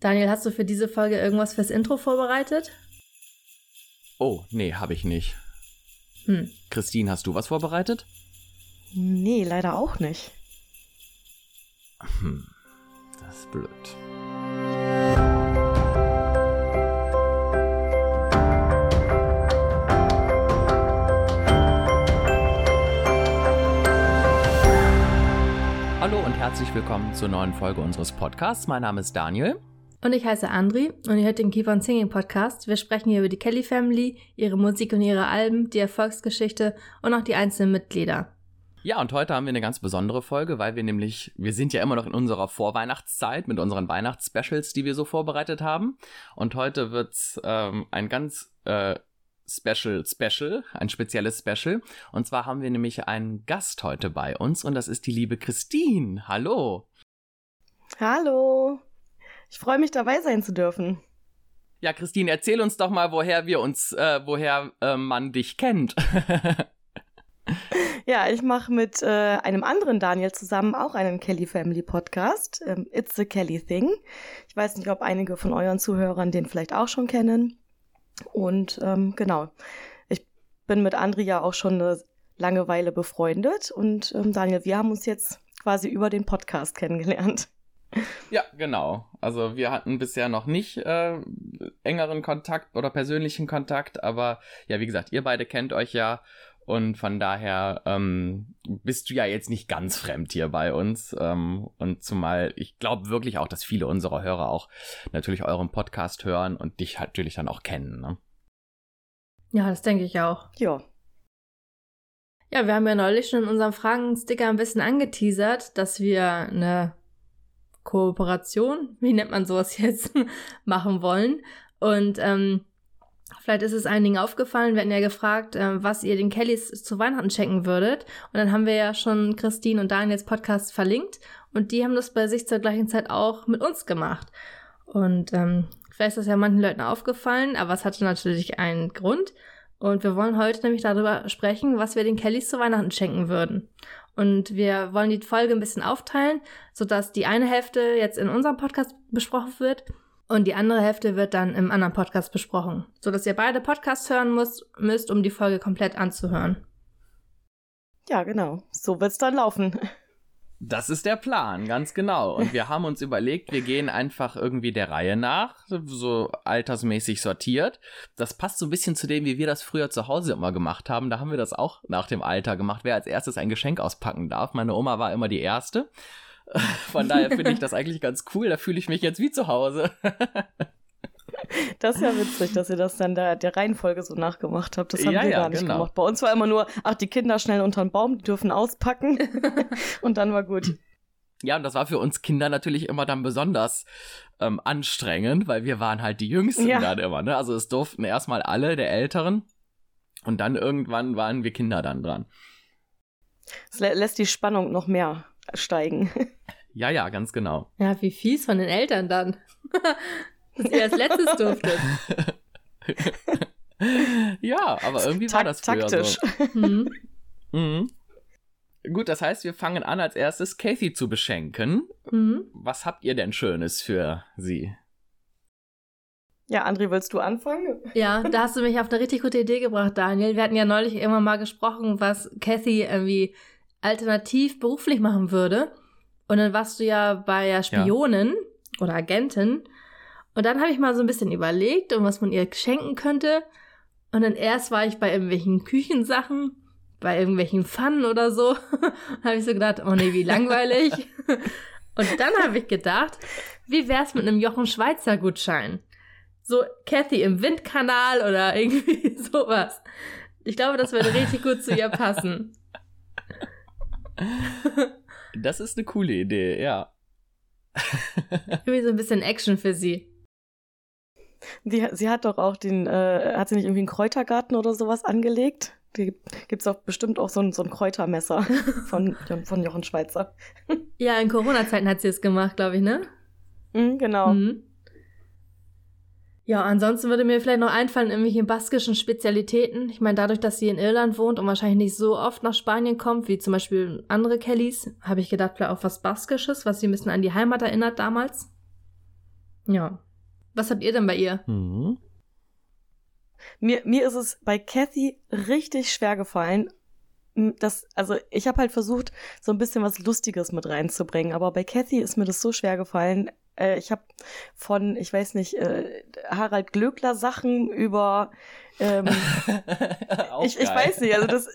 Daniel, hast du für diese Folge irgendwas fürs Intro vorbereitet? Oh, nee, habe ich nicht. Hm. Christine, hast du was vorbereitet? Nee, leider auch nicht. Hm, das ist blöd. Hallo und herzlich willkommen zur neuen Folge unseres Podcasts. Mein Name ist Daniel. Und ich heiße Andri und ihr hört den Keep on Singing Podcast. Wir sprechen hier über die Kelly Family, ihre Musik und ihre Alben, die Erfolgsgeschichte und auch die einzelnen Mitglieder. Ja, und heute haben wir eine ganz besondere Folge, weil wir nämlich, wir sind ja immer noch in unserer Vorweihnachtszeit mit unseren Weihnachtsspecials, die wir so vorbereitet haben. Und heute wird's ähm, ein ganz äh, Special Special, ein spezielles Special. Und zwar haben wir nämlich einen Gast heute bei uns und das ist die liebe Christine. Hallo. Hallo. Ich freue mich dabei sein zu dürfen. Ja, Christine, erzähl uns doch mal, woher wir uns, äh, woher äh, man dich kennt. ja, ich mache mit äh, einem anderen Daniel zusammen auch einen Kelly Family Podcast. Ähm, It's the Kelly Thing. Ich weiß nicht, ob einige von euren Zuhörern den vielleicht auch schon kennen. Und ähm, genau, ich bin mit Andrea auch schon eine lange Weile befreundet. Und ähm, Daniel, wir haben uns jetzt quasi über den Podcast kennengelernt. Ja, genau. Also wir hatten bisher noch nicht äh, engeren Kontakt oder persönlichen Kontakt, aber ja, wie gesagt, ihr beide kennt euch ja und von daher ähm, bist du ja jetzt nicht ganz fremd hier bei uns. Ähm, und zumal ich glaube wirklich auch, dass viele unserer Hörer auch natürlich euren Podcast hören und dich natürlich dann auch kennen. Ne? Ja, das denke ich auch. Ja. Ja, wir haben ja neulich schon in unserem Fragensticker ein bisschen angeteasert, dass wir eine Kooperation, wie nennt man sowas jetzt, machen wollen. Und ähm, vielleicht ist es einigen aufgefallen, wir hatten ja gefragt, äh, was ihr den Kellys zu Weihnachten schenken würdet. Und dann haben wir ja schon Christine und Daniels Podcast verlinkt und die haben das bei sich zur gleichen Zeit auch mit uns gemacht. Und ähm, vielleicht ist das ja manchen Leuten aufgefallen, aber es hatte natürlich einen Grund. Und wir wollen heute nämlich darüber sprechen, was wir den Kellys zu Weihnachten schenken würden. Und wir wollen die Folge ein bisschen aufteilen, sodass die eine Hälfte jetzt in unserem Podcast besprochen wird und die andere Hälfte wird dann im anderen Podcast besprochen, sodass ihr beide Podcasts hören müsst, müsst um die Folge komplett anzuhören. Ja, genau. So wird's dann laufen. Das ist der Plan, ganz genau. Und wir haben uns überlegt, wir gehen einfach irgendwie der Reihe nach, so altersmäßig sortiert. Das passt so ein bisschen zu dem, wie wir das früher zu Hause immer gemacht haben. Da haben wir das auch nach dem Alter gemacht, wer als erstes ein Geschenk auspacken darf. Meine Oma war immer die Erste. Von daher finde ich das eigentlich ganz cool. Da fühle ich mich jetzt wie zu Hause. Das ist ja witzig, dass ihr das dann der, der Reihenfolge so nachgemacht habt. Das haben ja, wir ja, gar nicht genau. gemacht. Bei uns war immer nur, ach, die Kinder schnell unter den Baum, die dürfen auspacken. und dann war gut. Ja, und das war für uns Kinder natürlich immer dann besonders ähm, anstrengend, weil wir waren halt die Jüngsten ja. dann immer. Ne? Also es durften erstmal alle der Älteren und dann irgendwann waren wir Kinder dann dran. Es lä lässt die Spannung noch mehr steigen. Ja, ja, ganz genau. Ja, wie fies von den Eltern dann dass ihr als letztes durftet. ja, aber irgendwie tak war das früher taktisch. So. Mhm. Mhm. Gut, das heißt, wir fangen an als erstes Kathy zu beschenken. Mhm. Was habt ihr denn Schönes für sie? Ja, André, willst du anfangen? Ja, da hast du mich auf eine richtig gute Idee gebracht, Daniel. Wir hatten ja neulich irgendwann mal gesprochen, was Kathy irgendwie alternativ beruflich machen würde. Und dann warst du ja bei Spionen ja. oder Agentin. Und dann habe ich mal so ein bisschen überlegt, um was man ihr schenken könnte. Und dann erst war ich bei irgendwelchen Küchensachen, bei irgendwelchen Pfannen oder so. habe ich so gedacht, oh nee, wie langweilig. Und dann habe ich gedacht, wie wär's mit einem Jochen Schweizer Gutschein? So Kathy im Windkanal oder irgendwie sowas. Ich glaube, das würde richtig gut zu ihr passen. Das ist eine coole Idee, ja. Irgendwie so ein bisschen Action für sie. Die, sie hat doch auch den, äh, hat sie nicht irgendwie einen Kräutergarten oder sowas angelegt? Die gibt es auch bestimmt auch so ein, so ein Kräutermesser von, von Jochen Schweizer. Ja, in Corona-Zeiten hat sie es gemacht, glaube ich, ne? Mhm, genau. Mhm. Ja, ansonsten würde mir vielleicht noch einfallen, irgendwelche baskischen Spezialitäten. Ich meine, dadurch, dass sie in Irland wohnt und wahrscheinlich nicht so oft nach Spanien kommt, wie zum Beispiel andere Kellys, habe ich gedacht, vielleicht auch was Baskisches, was sie ein bisschen an die Heimat erinnert damals. Ja. Was habt ihr denn bei ihr? Mhm. Mir, mir ist es bei Kathy richtig schwer gefallen. Das, also ich habe halt versucht, so ein bisschen was Lustiges mit reinzubringen, aber bei Kathy ist mir das so schwer gefallen. Äh, ich habe von, ich weiß nicht, äh, Harald Glöckler Sachen über ähm, ich, ich weiß nicht, also das,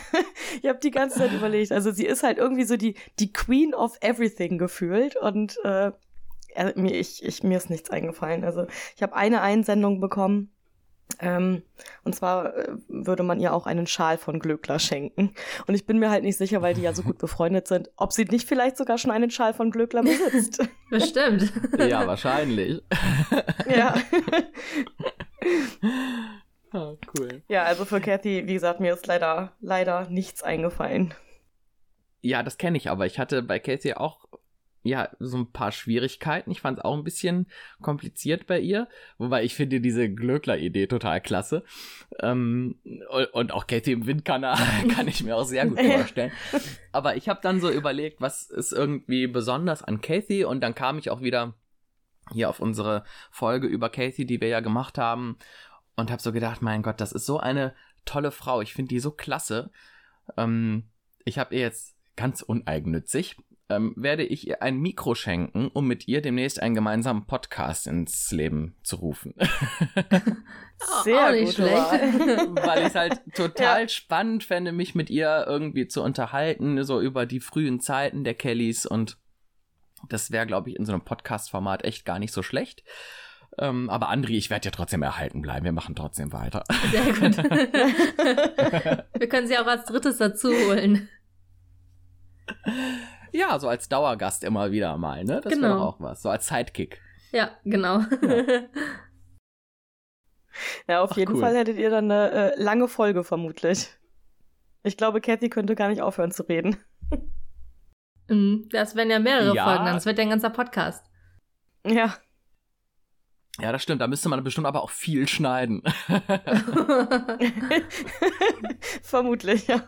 ich habe die ganze Zeit überlegt. Also sie ist halt irgendwie so die, die Queen of Everything gefühlt und äh, mir, ich, ich, mir ist nichts eingefallen. Also ich habe eine Einsendung bekommen. Ähm, und zwar äh, würde man ihr auch einen Schal von Glöckler schenken. Und ich bin mir halt nicht sicher, weil die ja so gut befreundet sind, ob sie nicht vielleicht sogar schon einen Schal von Glöckler besitzt. Bestimmt. Ja, wahrscheinlich. ja. Ah, cool. Ja, also für Kathy, wie gesagt, mir ist leider, leider nichts eingefallen. Ja, das kenne ich, aber ich hatte bei Kathy auch ja, so ein paar Schwierigkeiten. Ich fand es auch ein bisschen kompliziert bei ihr, wobei ich finde diese Glöckler-Idee total klasse. Ähm, und auch Kathy im Windkanal kann ich mir auch sehr gut vorstellen. Aber ich habe dann so überlegt, was ist irgendwie besonders an Kathy und dann kam ich auch wieder hier auf unsere Folge über Kathy, die wir ja gemacht haben und habe so gedacht, mein Gott, das ist so eine tolle Frau. Ich finde die so klasse. Ähm, ich habe ihr jetzt ganz uneigennützig ähm, werde ich ihr ein Mikro schenken, um mit ihr demnächst einen gemeinsamen Podcast ins Leben zu rufen. Sehr auch nicht schlecht. Weil ich es halt total ja. spannend fände, mich mit ihr irgendwie zu unterhalten, so über die frühen Zeiten der Kellys und das wäre, glaube ich, in so einem Podcast-Format echt gar nicht so schlecht. Ähm, aber Andri, ich werde ja trotzdem erhalten bleiben. Wir machen trotzdem weiter. Sehr gut. Wir können sie auch als drittes dazu holen. Ja, so als Dauergast immer wieder mal, ne? Das genau. wäre auch was. So als Sidekick. Ja, genau. Ja, ja auf Ach, jeden cool. Fall hättet ihr dann eine äh, lange Folge vermutlich. Ich glaube, Kathy könnte gar nicht aufhören zu reden. Mhm, das wären ja mehrere ja. Folgen, dann. Das wird ja ein ganzer Podcast. Ja. Ja, das stimmt. Da müsste man bestimmt aber auch viel schneiden. Vermutlich, ja.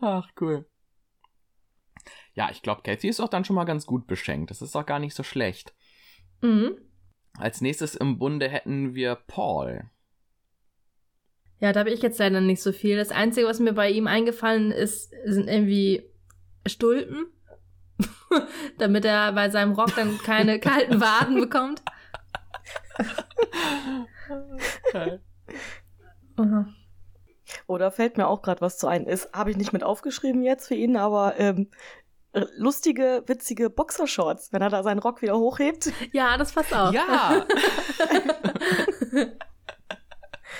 Ach, cool. Ja, ich glaube, Kathy ist auch dann schon mal ganz gut beschenkt. Das ist auch gar nicht so schlecht. Mhm. Als nächstes im Bunde hätten wir Paul. Ja, da habe ich jetzt leider nicht so viel. Das Einzige, was mir bei ihm eingefallen ist, sind irgendwie Stulpen. Damit er bei seinem Rock dann keine kalten Waden bekommt. Okay. Oder fällt mir auch gerade was zu ein. Ist habe ich nicht mit aufgeschrieben jetzt für ihn, aber ähm, lustige, witzige Boxershorts, wenn er da seinen Rock wieder hochhebt. Ja, das passt auch. Ja.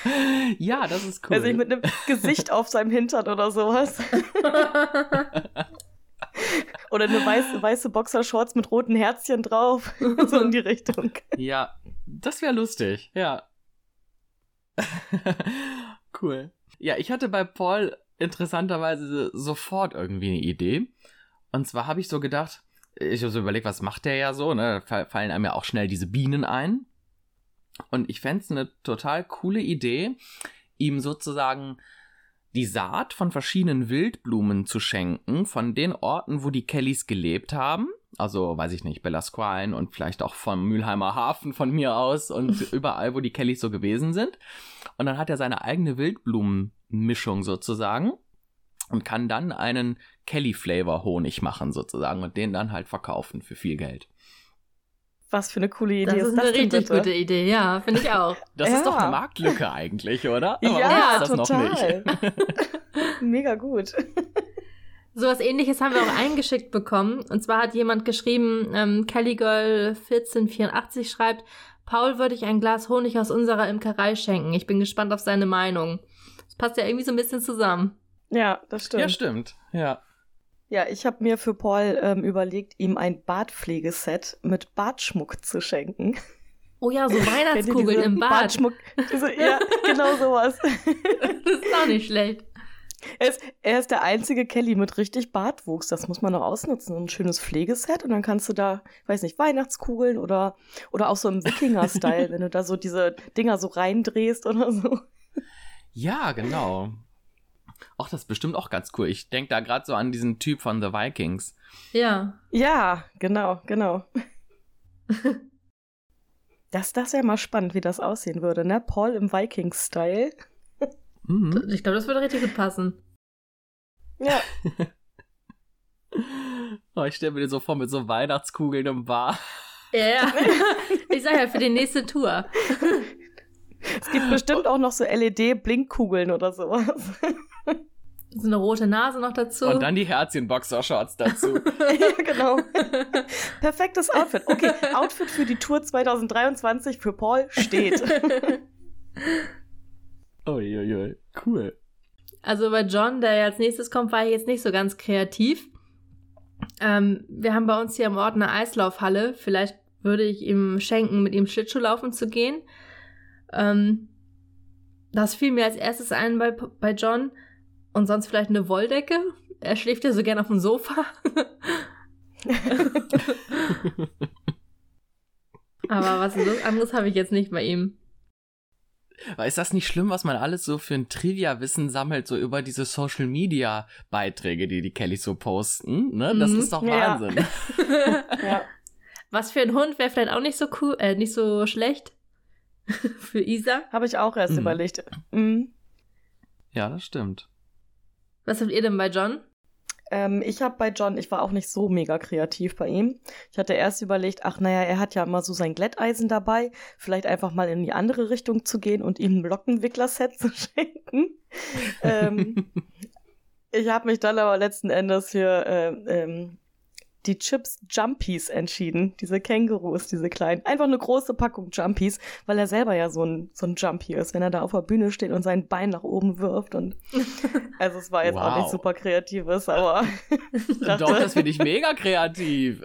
ja, das ist cool. Also mit einem Gesicht auf seinem Hintern oder sowas. oder eine weiße, weiße Boxershorts mit roten Herzchen drauf. so in die Richtung. Ja, das wäre lustig. Ja. cool. Ja, ich hatte bei Paul interessanterweise sofort irgendwie eine Idee. Und zwar habe ich so gedacht, ich habe so überlegt, was macht der ja so, ne? Fallen einem ja auch schnell diese Bienen ein. Und ich fände es eine total coole Idee, ihm sozusagen die Saat von verschiedenen Wildblumen zu schenken, von den Orten, wo die Kellys gelebt haben. Also, weiß ich nicht, Bellasquine und vielleicht auch vom Mülheimer Hafen von mir aus und überall, wo die Kellys so gewesen sind. Und dann hat er seine eigene Wildblumenmischung sozusagen und kann dann einen Kelly-Flavor-Honig machen sozusagen und den dann halt verkaufen für viel Geld. Was für eine coole Idee das ist, ist eine richtig bitte? gute Idee, ja, finde ich auch. Das ja. ist doch eine Marktlücke eigentlich, oder? Aber ja, total. Mega gut. So was ähnliches haben wir auch eingeschickt bekommen. Und zwar hat jemand geschrieben, ähm, Kellygirl 1484 schreibt, Paul würde ich ein Glas Honig aus unserer Imkerei schenken. Ich bin gespannt auf seine Meinung. Das passt ja irgendwie so ein bisschen zusammen. Ja, das stimmt. Ja, stimmt. Ja. Ja, ich habe mir für Paul ähm, überlegt, ihm ein Bartpflegeset mit Bartschmuck zu schenken. Oh ja, so Weihnachtskugeln im Bad. Bartschmuck. Diese, ja, genau sowas. das ist auch nicht schlecht. Er ist, er ist der einzige Kelly mit richtig Bartwuchs. Das muss man noch ausnutzen. Ein schönes Pflegeset und dann kannst du da, ich weiß nicht, Weihnachtskugeln oder, oder auch so im Wikinger-Style, wenn du da so diese Dinger so reindrehst oder so. Ja, genau. Ach, das ist bestimmt auch ganz cool. Ich denke da gerade so an diesen Typ von The Vikings. Ja. Ja, genau, genau. Das, das wäre mal spannend, wie das aussehen würde, ne? Paul im Vikings-Style. Mhm. Ich glaube, das würde richtig gut passen. Ja. oh, ich stelle mir den so vor mit so Weihnachtskugeln im Bar. Ja, ja. Ich sage ja, für die nächste Tour. Es gibt bestimmt auch noch so LED-Blinkkugeln oder sowas. So eine rote Nase noch dazu. Und dann die Herzchen-Boxershorts dazu. ja, genau. Perfektes Outfit. Okay, Outfit für die Tour 2023 für Paul steht. Uiuiui, cool. Also bei John, der als nächstes kommt, war ich jetzt nicht so ganz kreativ. Ähm, wir haben bei uns hier im Ort eine Eislaufhalle. Vielleicht würde ich ihm schenken, mit ihm Schlittschuh laufen zu gehen. Ähm, das fiel mir als erstes ein bei, bei John. Und sonst vielleicht eine Wolldecke. Er schläft ja so gern auf dem Sofa. Aber was anderes habe ich jetzt nicht bei ihm. Aber ist das nicht schlimm, was man alles so für ein Trivia-Wissen sammelt, so über diese Social-Media-Beiträge, die die Kellys so posten? Ne? Das mhm. ist doch Wahnsinn. Ja. ja. Was für ein Hund wäre vielleicht auch nicht so cool, äh, nicht so schlecht für Isa. Habe ich auch erst mhm. überlegt. Mhm. Ja, das stimmt. Was habt ihr denn bei John? Ähm, ich habe bei John, ich war auch nicht so mega kreativ bei ihm. Ich hatte erst überlegt, ach naja, er hat ja immer so sein Glätteisen dabei, vielleicht einfach mal in die andere Richtung zu gehen und ihm ein Lockenwickler-Set zu schenken. ähm, ich habe mich dann aber letzten Endes für äh, ähm, die Chips Jumpies entschieden. Diese Kängurus, diese kleinen. Einfach eine große Packung Jumpies, weil er selber ja so ein, so ein Jumpy ist, wenn er da auf der Bühne steht und sein Bein nach oben wirft. Und also es war jetzt wow. auch nicht super kreatives, aber. dachte, Doch, das finde ich mega kreativ.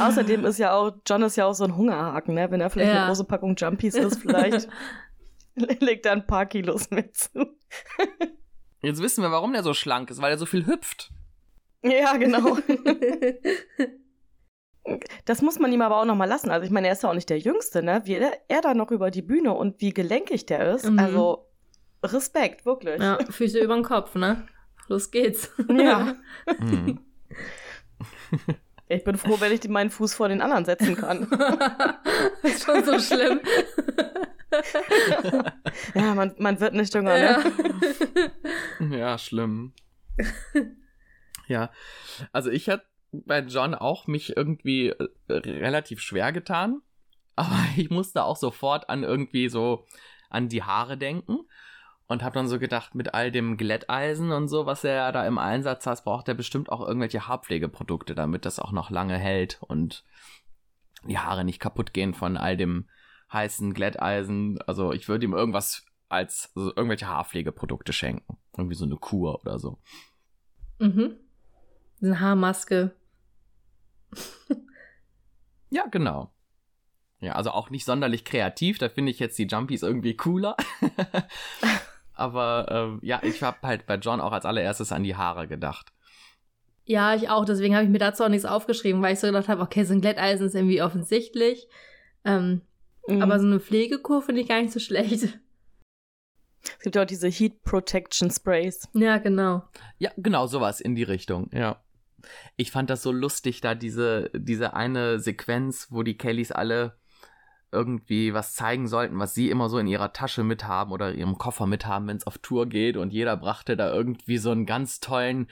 Außerdem ist ja auch, John ist ja auch so ein Hungerhaken, ne? Wenn er vielleicht ja. eine große Packung Jumpies ist, vielleicht legt er ein paar Kilos mit zu. Jetzt wissen wir, warum der so schlank ist, weil er so viel hüpft. Ja, genau. das muss man ihm aber auch noch mal lassen. Also ich meine, er ist ja auch nicht der Jüngste, ne? Wie er, er da noch über die Bühne und wie gelenkig der ist. Mhm. Also Respekt, wirklich. Ja, Füße über den Kopf, ne? Los geht's. Ja. Mhm. Ich bin froh, wenn ich meinen Fuß vor den anderen setzen kann. ist schon so schlimm. ja, man, man wird nicht jünger, ne? Ja, schlimm. ja, also ich hatte bei John auch mich irgendwie äh, relativ schwer getan, aber ich musste auch sofort an irgendwie so an die Haare denken und habe dann so gedacht, mit all dem Glätteisen und so, was er da im Einsatz hat, braucht er bestimmt auch irgendwelche Haarpflegeprodukte, damit das auch noch lange hält und die Haare nicht kaputt gehen von all dem heißen Glätteisen. Also ich würde ihm irgendwas als also irgendwelche Haarpflegeprodukte schenken. Irgendwie so eine Kur oder so. Mhm. Eine Haarmaske. ja, genau. Ja, also auch nicht sonderlich kreativ. Da finde ich jetzt die Jumpies irgendwie cooler. Aber äh, ja, ich habe halt bei John auch als allererstes an die Haare gedacht. Ja, ich auch. Deswegen habe ich mir dazu auch nichts aufgeschrieben, weil ich so gedacht habe, okay, so ein Glätteisen ist irgendwie offensichtlich. Ähm, Mhm. Aber so eine Pflegekur finde ich gar nicht so schlecht. Es gibt ja auch diese Heat Protection Sprays. Ja, genau. Ja, genau, sowas in die Richtung, ja. Ich fand das so lustig, da diese, diese eine Sequenz, wo die Kellys alle irgendwie was zeigen sollten, was sie immer so in ihrer Tasche mithaben oder ihrem Koffer mithaben, wenn es auf Tour geht und jeder brachte da irgendwie so einen ganz tollen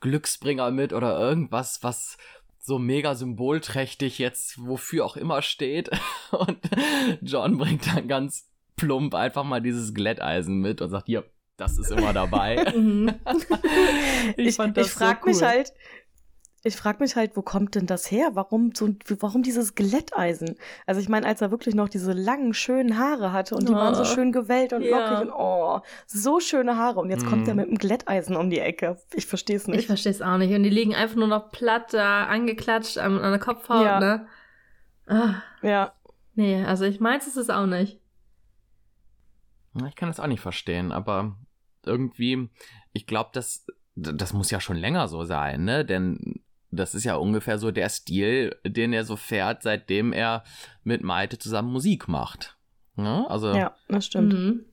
Glücksbringer mit oder irgendwas, was so mega symbolträchtig jetzt wofür auch immer steht. Und John bringt dann ganz plump einfach mal dieses Glätteisen mit und sagt, hier, das ist immer dabei. Mhm. ich, ich, ich frage so cool. mich halt, ich frage mich halt, wo kommt denn das her? Warum so, warum dieses Glätteisen? Also ich meine, als er wirklich noch diese langen, schönen Haare hatte und die oh. waren so schön gewellt und ja. lockig und oh, so schöne Haare. Und jetzt mm. kommt er mhm. mit einem Glätteisen um die Ecke. Ich verstehe es nicht. Ich verstehe es auch nicht. Und die liegen einfach nur noch platt da angeklatscht an, an der Kopfhaut, ja. ne? Ah. Ja. Nee, also ich meins ist es auch nicht. Ich kann das auch nicht verstehen, aber irgendwie, ich glaube, das, das muss ja schon länger so sein, ne? Denn das ist ja ungefähr so der Stil, den er so fährt, seitdem er mit Maite zusammen Musik macht. Ne? Also, ja, das stimmt. Mhm.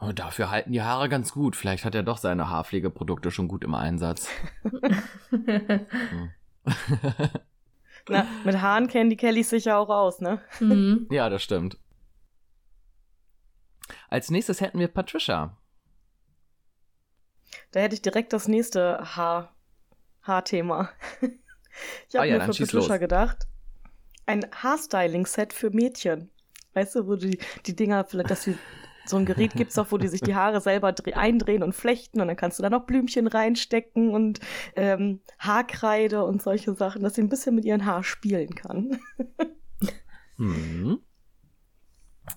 Oh, dafür halten die Haare ganz gut. Vielleicht hat er doch seine Haarpflegeprodukte schon gut im Einsatz. hm. Na, mit Haaren kennen die Kellys sicher auch aus, ne? Mhm. Ja, das stimmt. Als nächstes hätten wir Patricia. Da hätte ich direkt das nächste Haar Haarthema. ich habe ah, ja, mir für Patricia gedacht, ein Haarstyling-Set für Mädchen. Weißt du, wo die, die Dinger, vielleicht, dass sie so ein Gerät gibt es doch, wo die sich die Haare selber eindrehen und flechten und dann kannst du da noch Blümchen reinstecken und ähm, Haarkreide und solche Sachen, dass sie ein bisschen mit ihren Haar spielen kann. hm.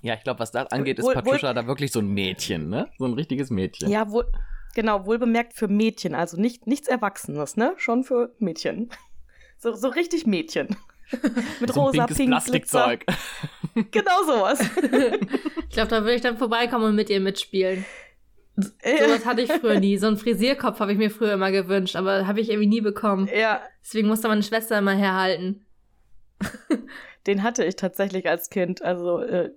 Ja, ich glaube, was das angeht, ist wohl, Patricia wohl, da wirklich so ein Mädchen, ne? So ein richtiges Mädchen. Ja, wohl, genau, wohlbemerkt für Mädchen, also nicht, nichts Erwachsenes, ne? Schon für Mädchen. So, so richtig Mädchen. Mit so rosa, pink, Plastikzeug. genau sowas. ich glaube, da würde ich dann vorbeikommen und mit ihr mitspielen. Ja. Sowas hatte ich früher nie. So einen Frisierkopf habe ich mir früher immer gewünscht, aber habe ich irgendwie nie bekommen. Ja. Deswegen musste meine Schwester immer herhalten. Den hatte ich tatsächlich als Kind. Also, äh,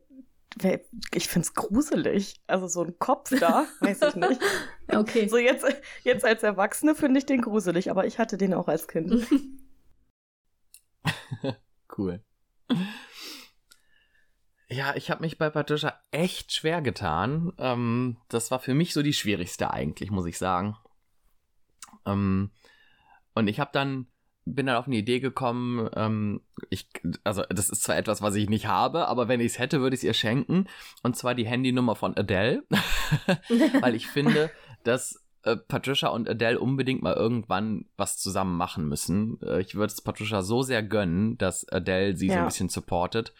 ich finde es gruselig. Also, so ein Kopf da, weiß ich nicht. Okay. So, jetzt, jetzt als Erwachsene finde ich den gruselig, aber ich hatte den auch als Kind. cool. Ja, ich habe mich bei Patricia echt schwer getan. Ähm, das war für mich so die schwierigste eigentlich, muss ich sagen. Ähm, und ich habe dann bin dann auf eine Idee gekommen. Ähm, ich, also das ist zwar etwas, was ich nicht habe, aber wenn ich es hätte, würde ich es ihr schenken. Und zwar die Handynummer von Adele, weil ich finde, dass äh, Patricia und Adele unbedingt mal irgendwann was zusammen machen müssen. Äh, ich würde es Patricia so sehr gönnen, dass Adele sie ja. so ein bisschen supportet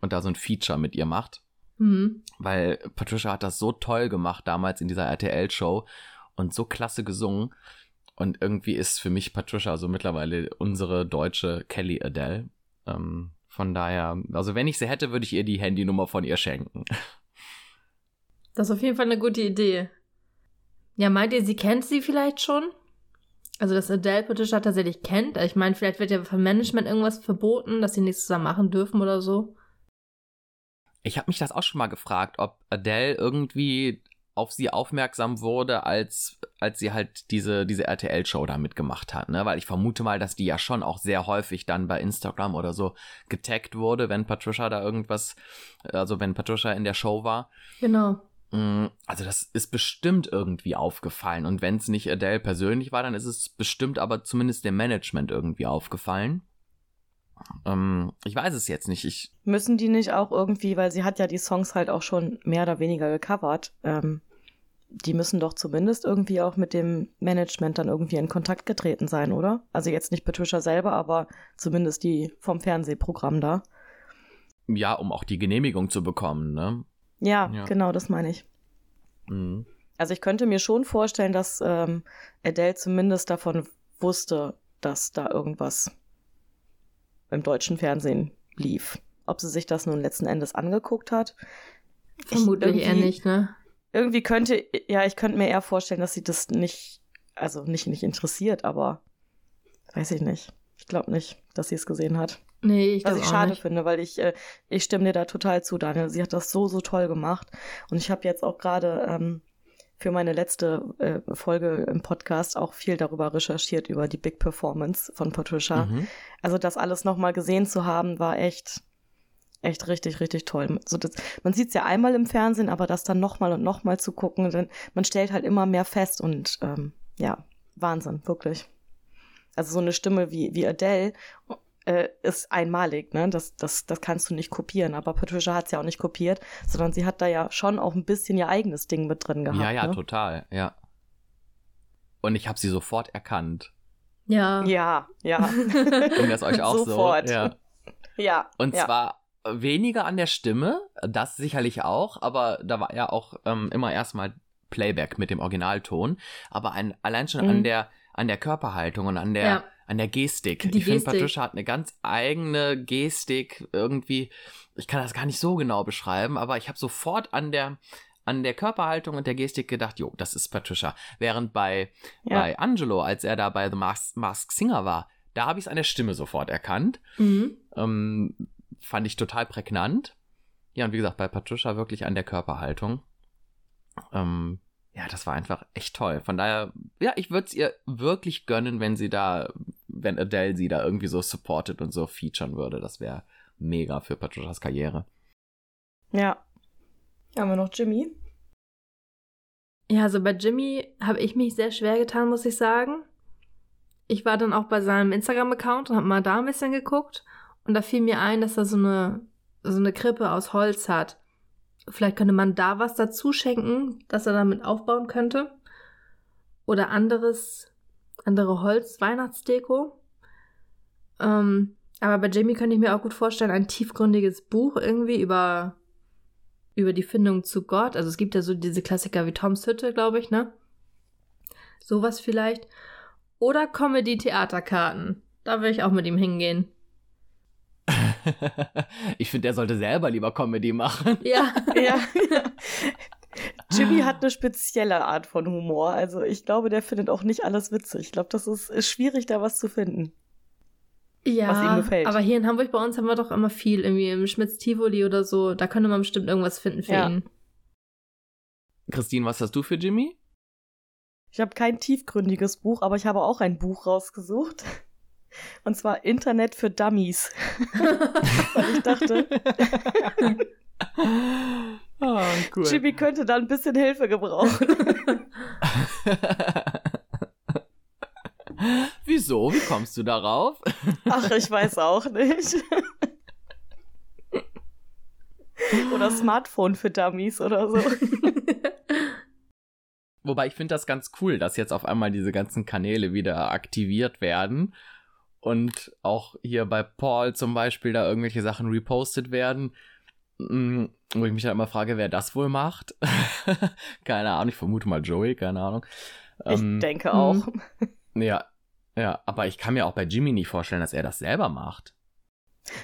und da so ein Feature mit ihr macht. Mhm. Weil Patricia hat das so toll gemacht damals in dieser RTL-Show und so klasse gesungen. Und irgendwie ist für mich Patricia so mittlerweile unsere deutsche Kelly Adele. Ähm, von daher, also wenn ich sie hätte, würde ich ihr die Handynummer von ihr schenken. Das ist auf jeden Fall eine gute Idee. Ja, meint ihr, sie kennt sie vielleicht schon? Also, dass Adele Patricia tatsächlich kennt? Ich meine, vielleicht wird ja vom Management irgendwas verboten, dass sie nichts zusammen machen dürfen oder so. Ich habe mich das auch schon mal gefragt, ob Adele irgendwie auf sie aufmerksam wurde, als, als sie halt diese, diese RTL-Show da mitgemacht hat, ne? Weil ich vermute mal, dass die ja schon auch sehr häufig dann bei Instagram oder so getaggt wurde, wenn Patricia da irgendwas, also wenn Patricia in der Show war. Genau. Mm, also das ist bestimmt irgendwie aufgefallen. Und wenn es nicht Adele persönlich war, dann ist es bestimmt aber zumindest dem Management irgendwie aufgefallen. Ähm, ich weiß es jetzt nicht. Ich Müssen die nicht auch irgendwie, weil sie hat ja die Songs halt auch schon mehr oder weniger gecovert, ähm, die müssen doch zumindest irgendwie auch mit dem Management dann irgendwie in Kontakt getreten sein, oder? Also jetzt nicht Patricia selber, aber zumindest die vom Fernsehprogramm da. Ja, um auch die Genehmigung zu bekommen, ne? Ja, ja. genau, das meine ich. Mhm. Also ich könnte mir schon vorstellen, dass ähm, Adele zumindest davon wusste, dass da irgendwas im deutschen Fernsehen lief. Ob sie sich das nun letzten Endes angeguckt hat? Vermutlich eher nicht, ne? Irgendwie könnte, ja, ich könnte mir eher vorstellen, dass sie das nicht, also nicht, nicht interessiert, aber weiß ich nicht. Ich glaube nicht, dass sie es gesehen hat. Nee, ich Was ich schade nicht. finde, weil ich, äh, ich stimme dir da total zu, Daniel. Sie hat das so, so toll gemacht. Und ich habe jetzt auch gerade ähm, für meine letzte äh, Folge im Podcast auch viel darüber recherchiert, über die Big Performance von Patricia. Mhm. Also das alles nochmal gesehen zu haben, war echt, echt richtig, richtig toll. So das, man sieht es ja einmal im Fernsehen, aber das dann nochmal und nochmal zu gucken, denn man stellt halt immer mehr fest und ähm, ja, Wahnsinn, wirklich. Also so eine Stimme wie, wie Adele äh, ist einmalig, ne? Das, das, das kannst du nicht kopieren. Aber Patricia hat es ja auch nicht kopiert, sondern sie hat da ja schon auch ein bisschen ihr eigenes Ding mit drin gehabt. Ja, ja, ne? total, ja. Und ich habe sie sofort erkannt. Ja. Ja, ja. Ging das euch auch sofort. so? Ja. ja. Und ja. zwar weniger an der Stimme, das sicherlich auch, aber da war ja auch ähm, immer erstmal Playback mit dem Originalton, aber ein, allein schon mhm. an der an der Körperhaltung und an der ja an der Gestik. Die ich finde, Patricia hat eine ganz eigene Gestik irgendwie. Ich kann das gar nicht so genau beschreiben, aber ich habe sofort an der an der Körperhaltung und der Gestik gedacht, jo, das ist Patricia. Während bei, ja. bei Angelo, als er da bei The Mask, Mask Singer war, da habe ich es an der Stimme sofort erkannt. Mhm. Ähm, fand ich total prägnant. Ja, und wie gesagt, bei Patricia wirklich an der Körperhaltung. ähm, ja, das war einfach echt toll. Von daher, ja, ich würde es ihr wirklich gönnen, wenn sie da, wenn Adele sie da irgendwie so supportet und so featuren würde. Das wäre mega für Patricias Karriere. Ja. Haben wir noch Jimmy? Ja, also bei Jimmy habe ich mich sehr schwer getan, muss ich sagen. Ich war dann auch bei seinem Instagram-Account und habe mal da ein bisschen geguckt. Und da fiel mir ein, dass er so eine, so eine Krippe aus Holz hat. Vielleicht könnte man da was dazu schenken, dass er damit aufbauen könnte. Oder anderes, andere Holz-Weihnachtsdeko. Ähm, aber bei Jamie könnte ich mir auch gut vorstellen, ein tiefgründiges Buch irgendwie über, über die Findung zu Gott. Also es gibt ja so diese Klassiker wie Toms Hütte, glaube ich, ne? Sowas vielleicht. Oder Comedy-Theaterkarten. Da will ich auch mit ihm hingehen. ich finde, der sollte selber lieber Comedy machen. Ja. ja. Jimmy hat eine spezielle Art von Humor. Also ich glaube, der findet auch nicht alles witzig. Ich glaube, das ist, ist schwierig, da was zu finden. Ja, was ihm gefällt. aber hier in Hamburg bei uns haben wir doch immer viel, irgendwie im Schmitz-Tivoli oder so. Da könnte man bestimmt irgendwas finden für ja. ihn. Christine, was hast du für Jimmy? Ich habe kein tiefgründiges Buch, aber ich habe auch ein Buch rausgesucht. Und zwar Internet für Dummies. Weil ich dachte, oh, cool. Jimmy könnte da ein bisschen Hilfe gebrauchen. Wieso? Wie kommst du darauf? Ach, ich weiß auch nicht. oder Smartphone für Dummies oder so. Wobei ich finde das ganz cool, dass jetzt auf einmal diese ganzen Kanäle wieder aktiviert werden und auch hier bei Paul zum Beispiel da irgendwelche Sachen repostet werden, wo ich mich dann immer frage, wer das wohl macht. keine Ahnung, ich vermute mal Joey, keine Ahnung. Ich ähm, denke auch. Hm. Ja, ja, aber ich kann mir auch bei Jimmy nicht vorstellen, dass er das selber macht.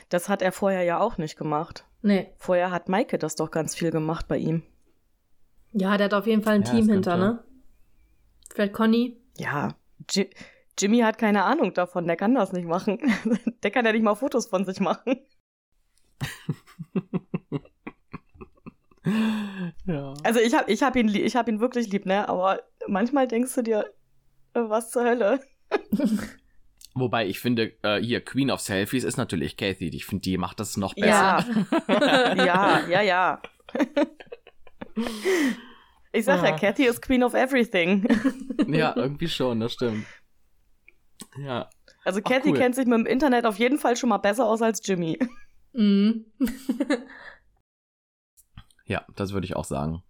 Das hat er vorher ja auch nicht gemacht. Nee. Vorher hat Maike das doch ganz viel gemacht bei ihm. Ja, der hat auf jeden Fall ein ja, Team hinter, ne? Vielleicht Conny. Ja, J Jimmy hat keine Ahnung davon, der kann das nicht machen. Der kann ja nicht mal Fotos von sich machen. ja. Also ich hab, ich hab ihn, ich hab ihn wirklich lieb, ne? Aber manchmal denkst du dir, äh, was zur Hölle? Wobei ich finde, äh, hier Queen of Selfies ist natürlich Kathy. Ich finde, die macht das noch besser. Ja, ja, ja, ja. Ich sag ja, ja Kathy ist Queen of Everything. ja, irgendwie schon, das stimmt. Ja. Also Ach, Kathy cool. kennt sich mit dem Internet auf jeden Fall schon mal besser aus als Jimmy. Mhm. Ja, das würde ich auch sagen.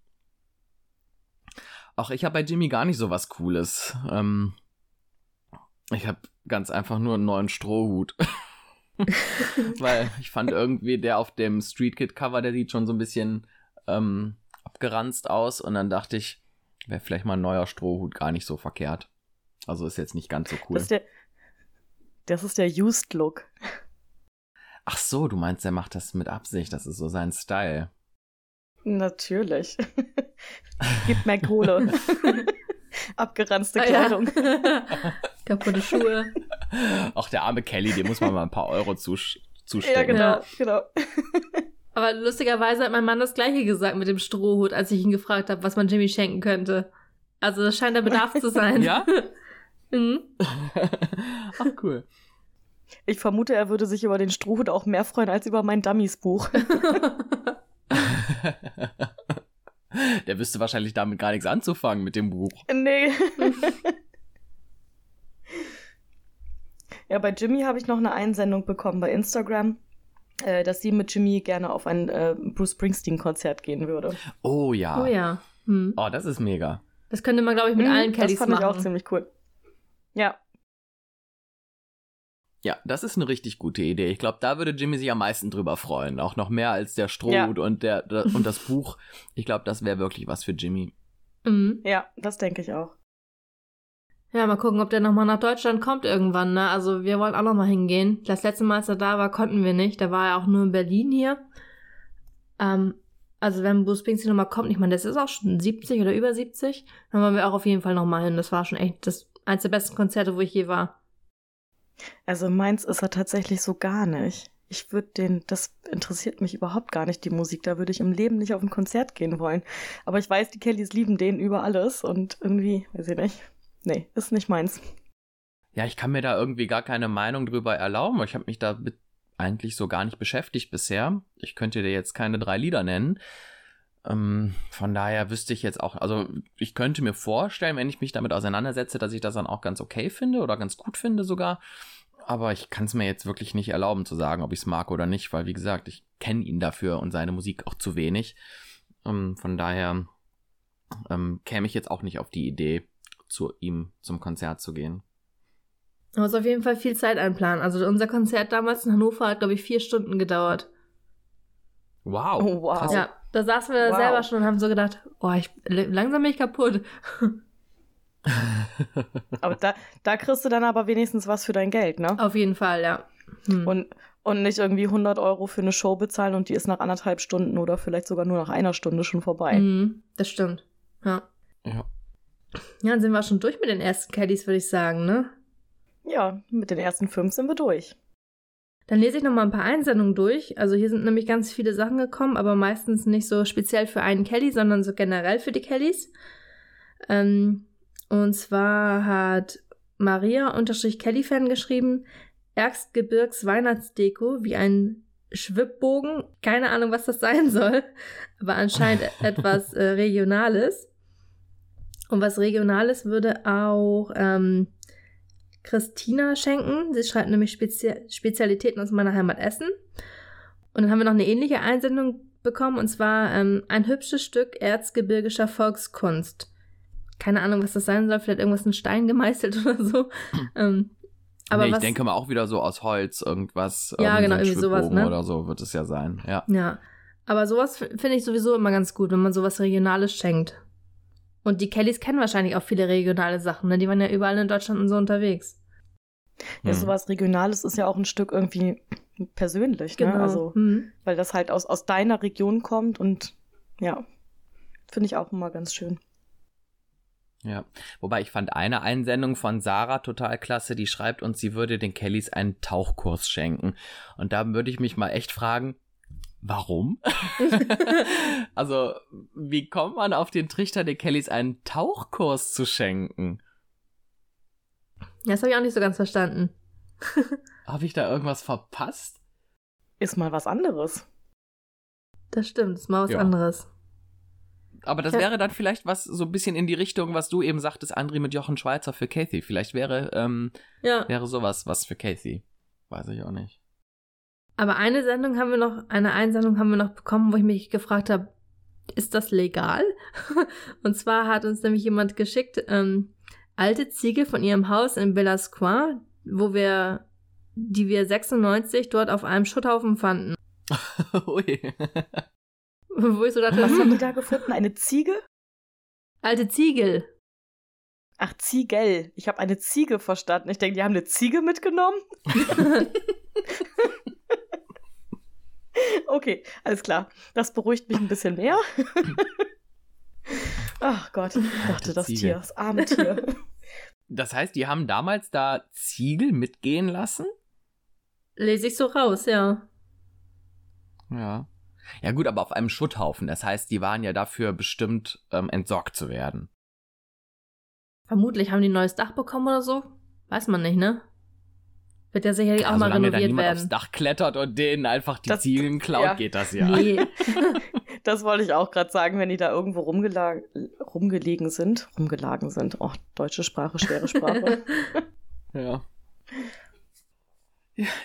Auch ich habe bei Jimmy gar nicht so was Cooles. Ähm, ich habe ganz einfach nur einen neuen Strohhut. Weil ich fand irgendwie der auf dem Street Kid Cover, der sieht schon so ein bisschen ähm, abgeranzt aus und dann dachte ich, wäre vielleicht mal ein neuer Strohhut gar nicht so verkehrt. Also ist jetzt nicht ganz so cool. Das ist der, das ist der Used Look. Ach so, du meinst, er macht das mit Absicht, das ist so sein Style. Natürlich. Gib mehr Kohle. Abgeranzte Kleidung. Ah, ja. Kaputte Schuhe. Ach, der arme Kelly, dem muss man mal ein paar Euro zustecken. Ja, genau, genau. Aber lustigerweise hat mein Mann das gleiche gesagt mit dem Strohhut, als ich ihn gefragt habe, was man Jimmy schenken könnte. Also das scheint der Bedarf zu sein. Ja? mhm. Ach, cool. Ich vermute, er würde sich über den Strohhut auch mehr freuen als über mein Dummies-Buch. Der wüsste wahrscheinlich damit gar nichts anzufangen mit dem Buch. Nee. ja, bei Jimmy habe ich noch eine Einsendung bekommen bei Instagram, äh, dass sie mit Jimmy gerne auf ein äh, Bruce Springsteen-Konzert gehen würde. Oh ja. Oh ja. Hm. Oh, das ist mega. Das könnte man, glaube ich, mit mhm, allen Kellys machen. Das fand ich auch ziemlich cool. Ja. Ja, das ist eine richtig gute Idee. Ich glaube, da würde Jimmy sich am meisten drüber freuen. Auch noch mehr als der Strohhut ja. und, der, der, und das Buch. Ich glaube, das wäre wirklich was für Jimmy. Mhm. Ja, das denke ich auch. Ja, mal gucken, ob der nochmal nach Deutschland kommt irgendwann, ne? Also wir wollen auch nochmal hingehen. Das letzte Mal, als er da war, konnten wir nicht. Da war er auch nur in Berlin hier. Ähm, also wenn Bruce Springsteen nochmal kommt, ich meine, das ist auch schon 70 oder über 70, dann wollen wir auch auf jeden Fall nochmal hin. Das war schon echt das eins der besten Konzerte, wo ich je war. Also meins ist er tatsächlich so gar nicht. ich würde den, das interessiert mich überhaupt gar nicht, die Musik. Da würde ich im Leben nicht auf ein Konzert gehen wollen. Aber ich weiß, die Kellys lieben den über alles und irgendwie, weiß ich nicht. Nee, ist nicht meins. Ja, ich kann mir da irgendwie gar keine Meinung drüber erlauben. Ich habe mich damit eigentlich so gar nicht beschäftigt bisher. Ich könnte dir jetzt keine drei Lieder nennen. Ähm, von daher wüsste ich jetzt auch, also ich könnte mir vorstellen, wenn ich mich damit auseinandersetze, dass ich das dann auch ganz okay finde oder ganz gut finde sogar. Aber ich kann es mir jetzt wirklich nicht erlauben zu sagen, ob ich es mag oder nicht, weil wie gesagt, ich kenne ihn dafür und seine Musik auch zu wenig. Ähm, von daher ähm, käme ich jetzt auch nicht auf die Idee, zu ihm zum Konzert zu gehen. Du musst auf jeden Fall viel Zeit einplanen. Also unser Konzert damals in Hannover hat, glaube ich, vier Stunden gedauert. Wow. Oh, wow. Krass. Ja, da saßen wir Wow. selber schon und haben so gedacht, oh, ich, langsam bin ich kaputt. Aber da, da kriegst du dann aber wenigstens was für dein Geld, ne? Auf jeden Fall, ja. Hm. Und, und nicht irgendwie 100 Euro für eine Show bezahlen und die ist nach anderthalb Stunden oder vielleicht sogar nur nach einer Stunde schon vorbei. Mhm, das stimmt. Ja. ja. Ja, dann sind wir schon durch mit den ersten Caddies, würde ich sagen, ne? Ja, mit den ersten fünf sind wir durch. Dann lese ich noch mal ein paar Einsendungen durch. Also hier sind nämlich ganz viele Sachen gekommen, aber meistens nicht so speziell für einen Kelly, sondern so generell für die Kellys. Ähm, und zwar hat Maria-Kelly-Fan geschrieben, Erstgebirgs Weihnachtsdeko wie ein Schwibbogen. Keine Ahnung, was das sein soll, aber anscheinend etwas äh, Regionales. Und was Regionales würde auch ähm, Christina schenken. Sie schreibt nämlich Spezi Spezialitäten aus meiner Heimat Essen. Und dann haben wir noch eine ähnliche Einsendung bekommen, und zwar ähm, ein hübsches Stück erzgebirgischer Volkskunst. Keine Ahnung, was das sein soll, vielleicht irgendwas in Stein gemeißelt oder so. ähm, aber nee, ich denke mal auch wieder so aus Holz, irgendwas. Ja, ähm, genau, irgendwie sowas, ne? Oder so wird es ja sein, ja. Ja, aber sowas finde ich sowieso immer ganz gut, wenn man sowas Regionales schenkt. Und die Kellys kennen wahrscheinlich auch viele regionale Sachen, ne? Die waren ja überall in Deutschland und so unterwegs. Ja, Hm. sowas Regionales ist ja auch ein Stück irgendwie persönlich, ne? Also, Mhm. weil das halt aus, aus deiner Region kommt und ja, finde ich auch immer ganz schön. Ja, wobei ich fand eine Einsendung von Sarah total klasse, die schreibt uns, sie würde den Kellys einen Tauchkurs schenken. Und da würde ich mich mal echt fragen, warum? also, wie kommt man auf den Trichter, den Kellys einen Tauchkurs zu schenken? Ja, das habe ich auch nicht so ganz verstanden. Habe ich da irgendwas verpasst? Ist mal was anderes. Das stimmt, ist mal was Ja. anderes. Aber das Ja. wäre dann vielleicht was so ein bisschen in die Richtung, was du eben sagtest, André mit Jochen Schweizer für Kathy. Vielleicht wäre, ähm, Ja. wäre sowas was für Kathy. Weiß ich auch nicht. Aber eine Sendung haben wir noch, eine Einsendung haben wir noch bekommen, wo ich mich gefragt habe, ist das legal? Und zwar hat uns nämlich jemand geschickt, ähm, alte Ziegel von ihrem Haus in Bellascoin, wo wir, die wir 96 dort auf einem Schutthaufen fanden. Ui. Wo ich so dachte, Was haben die hm, da gefunden? Eine Ziege? alte Ziegel. Ach, Ziegel. Ich habe eine Ziege verstanden. Ich denke, die haben eine Ziege mitgenommen. Okay, alles klar. Das beruhigt mich ein bisschen mehr. Ach Gott, ich dachte, das Ziege. Tier, das arme Tier. Das heißt, die haben damals da Ziegel mitgehen lassen? Lese ich so raus, ja. Ja. Ja gut, aber auf einem Schutthaufen. Das heißt, die waren ja dafür bestimmt ähm, entsorgt zu werden. Vermutlich haben die ein neues Dach bekommen oder so. Weiß man nicht, ne? Wird ja sicherlich auch Ja, mal solange da renoviert niemand werden. aufs Dach klettert und denen einfach die Das- Ziegel klaut, ja. geht das ja. Nee. Das wollte ich auch gerade sagen, wenn die da irgendwo rumgelag rumgelegen sind. Rumgelagen sind. Oh, deutsche Sprache, schwere Sprache. Ja.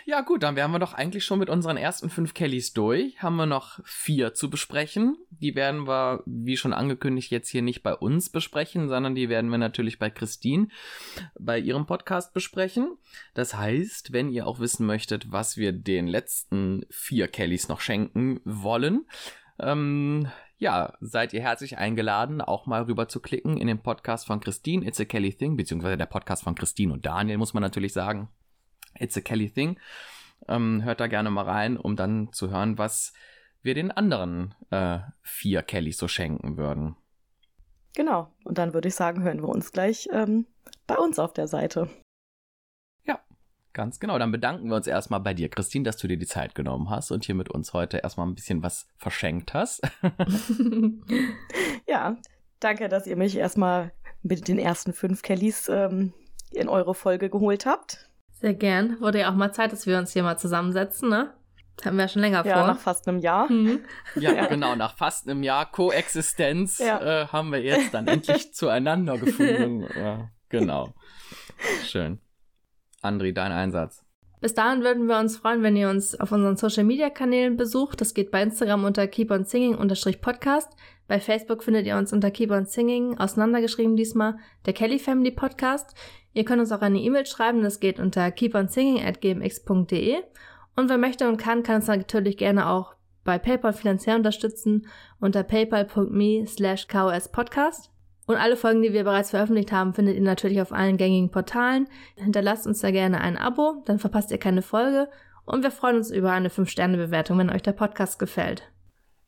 Ja, gut, dann wären wir doch eigentlich schon mit unseren ersten fünf Kellys durch. Haben wir noch vier zu besprechen. Die werden wir, wie schon angekündigt, jetzt hier nicht bei uns besprechen, sondern die werden wir natürlich bei Christine bei ihrem Podcast besprechen. Das heißt, wenn ihr auch wissen möchtet, was wir den letzten vier Kellys noch schenken wollen, ähm, ja, seid ihr herzlich eingeladen, auch mal rüber zu klicken in den Podcast von Christine, It's a Kelly Thing, beziehungsweise der Podcast von Christine und Daniel, muss man natürlich sagen. It's a Kelly Thing. Ähm, hört da gerne mal rein, um dann zu hören, was wir den anderen äh, vier Kellys so schenken würden. genau. Und dann würde ich sagen, hören wir uns gleich ähm, bei uns auf der Seite. Ganz genau. Dann bedanken wir uns erstmal bei dir, Christine, dass du dir die Zeit genommen hast und hier mit uns heute erstmal ein bisschen was verschenkt hast. ja, danke, dass ihr mich erstmal mit den ersten fünf Kellys ähm, in eure Folge geholt habt. Sehr gern. Wurde ja auch mal Zeit, dass wir uns hier mal zusammensetzen, ne? Haben wir ja schon länger ja, vor. Ja, nach fast einem Jahr. Mhm. Ja, ja, genau. Nach fast einem Jahr Koexistenz ja. äh, haben wir jetzt dann endlich zueinander gefunden. Ja, genau. Schön. Andri, dein Einsatz. Bis dahin würden wir uns freuen, wenn ihr uns auf unseren Social Media Kanälen besucht. Das geht bei Instagram unter Keep on Singing Podcast. Bei Facebook findet ihr uns unter Keep on Singing, auseinandergeschrieben diesmal, der Kelly Family Podcast. Ihr könnt uns auch eine E-Mail schreiben, das geht unter keeponsinging at gmx.de. Und wer möchte und kann, kann uns natürlich gerne auch bei PayPal finanziell unterstützen unter paypal.me slash kospodcast. Und alle Folgen, die wir bereits veröffentlicht haben, findet ihr natürlich auf allen gängigen Portalen. Hinterlasst uns da gerne ein Abo, dann verpasst ihr keine Folge. Und wir freuen uns über eine 5-Sterne-Bewertung, wenn euch der Podcast gefällt.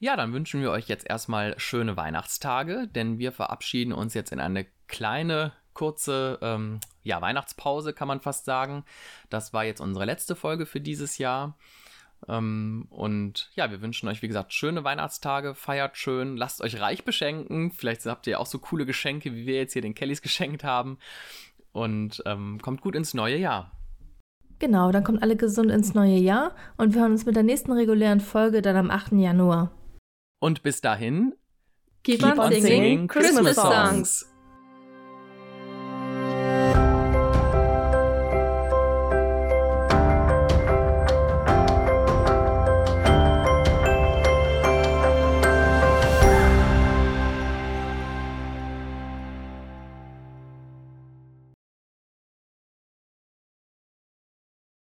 Ja, dann wünschen wir euch jetzt erstmal schöne Weihnachtstage, denn wir verabschieden uns jetzt in eine kleine, kurze ähm, ja, Weihnachtspause, kann man fast sagen. Das war jetzt unsere letzte Folge für dieses Jahr. Ähm, und ja, wir wünschen euch, wie gesagt, schöne Weihnachtstage, feiert schön, lasst euch reich beschenken. Vielleicht habt ihr auch so coole Geschenke, wie wir jetzt hier den Kellys geschenkt haben. Und ähm, kommt gut ins neue Jahr. Genau, dann kommt alle gesund ins neue Jahr und wir hören uns mit der nächsten regulären Folge dann am 8. Januar. Und bis dahin, keep, keep on, singing, singing Christmas, Christmas songs. songs.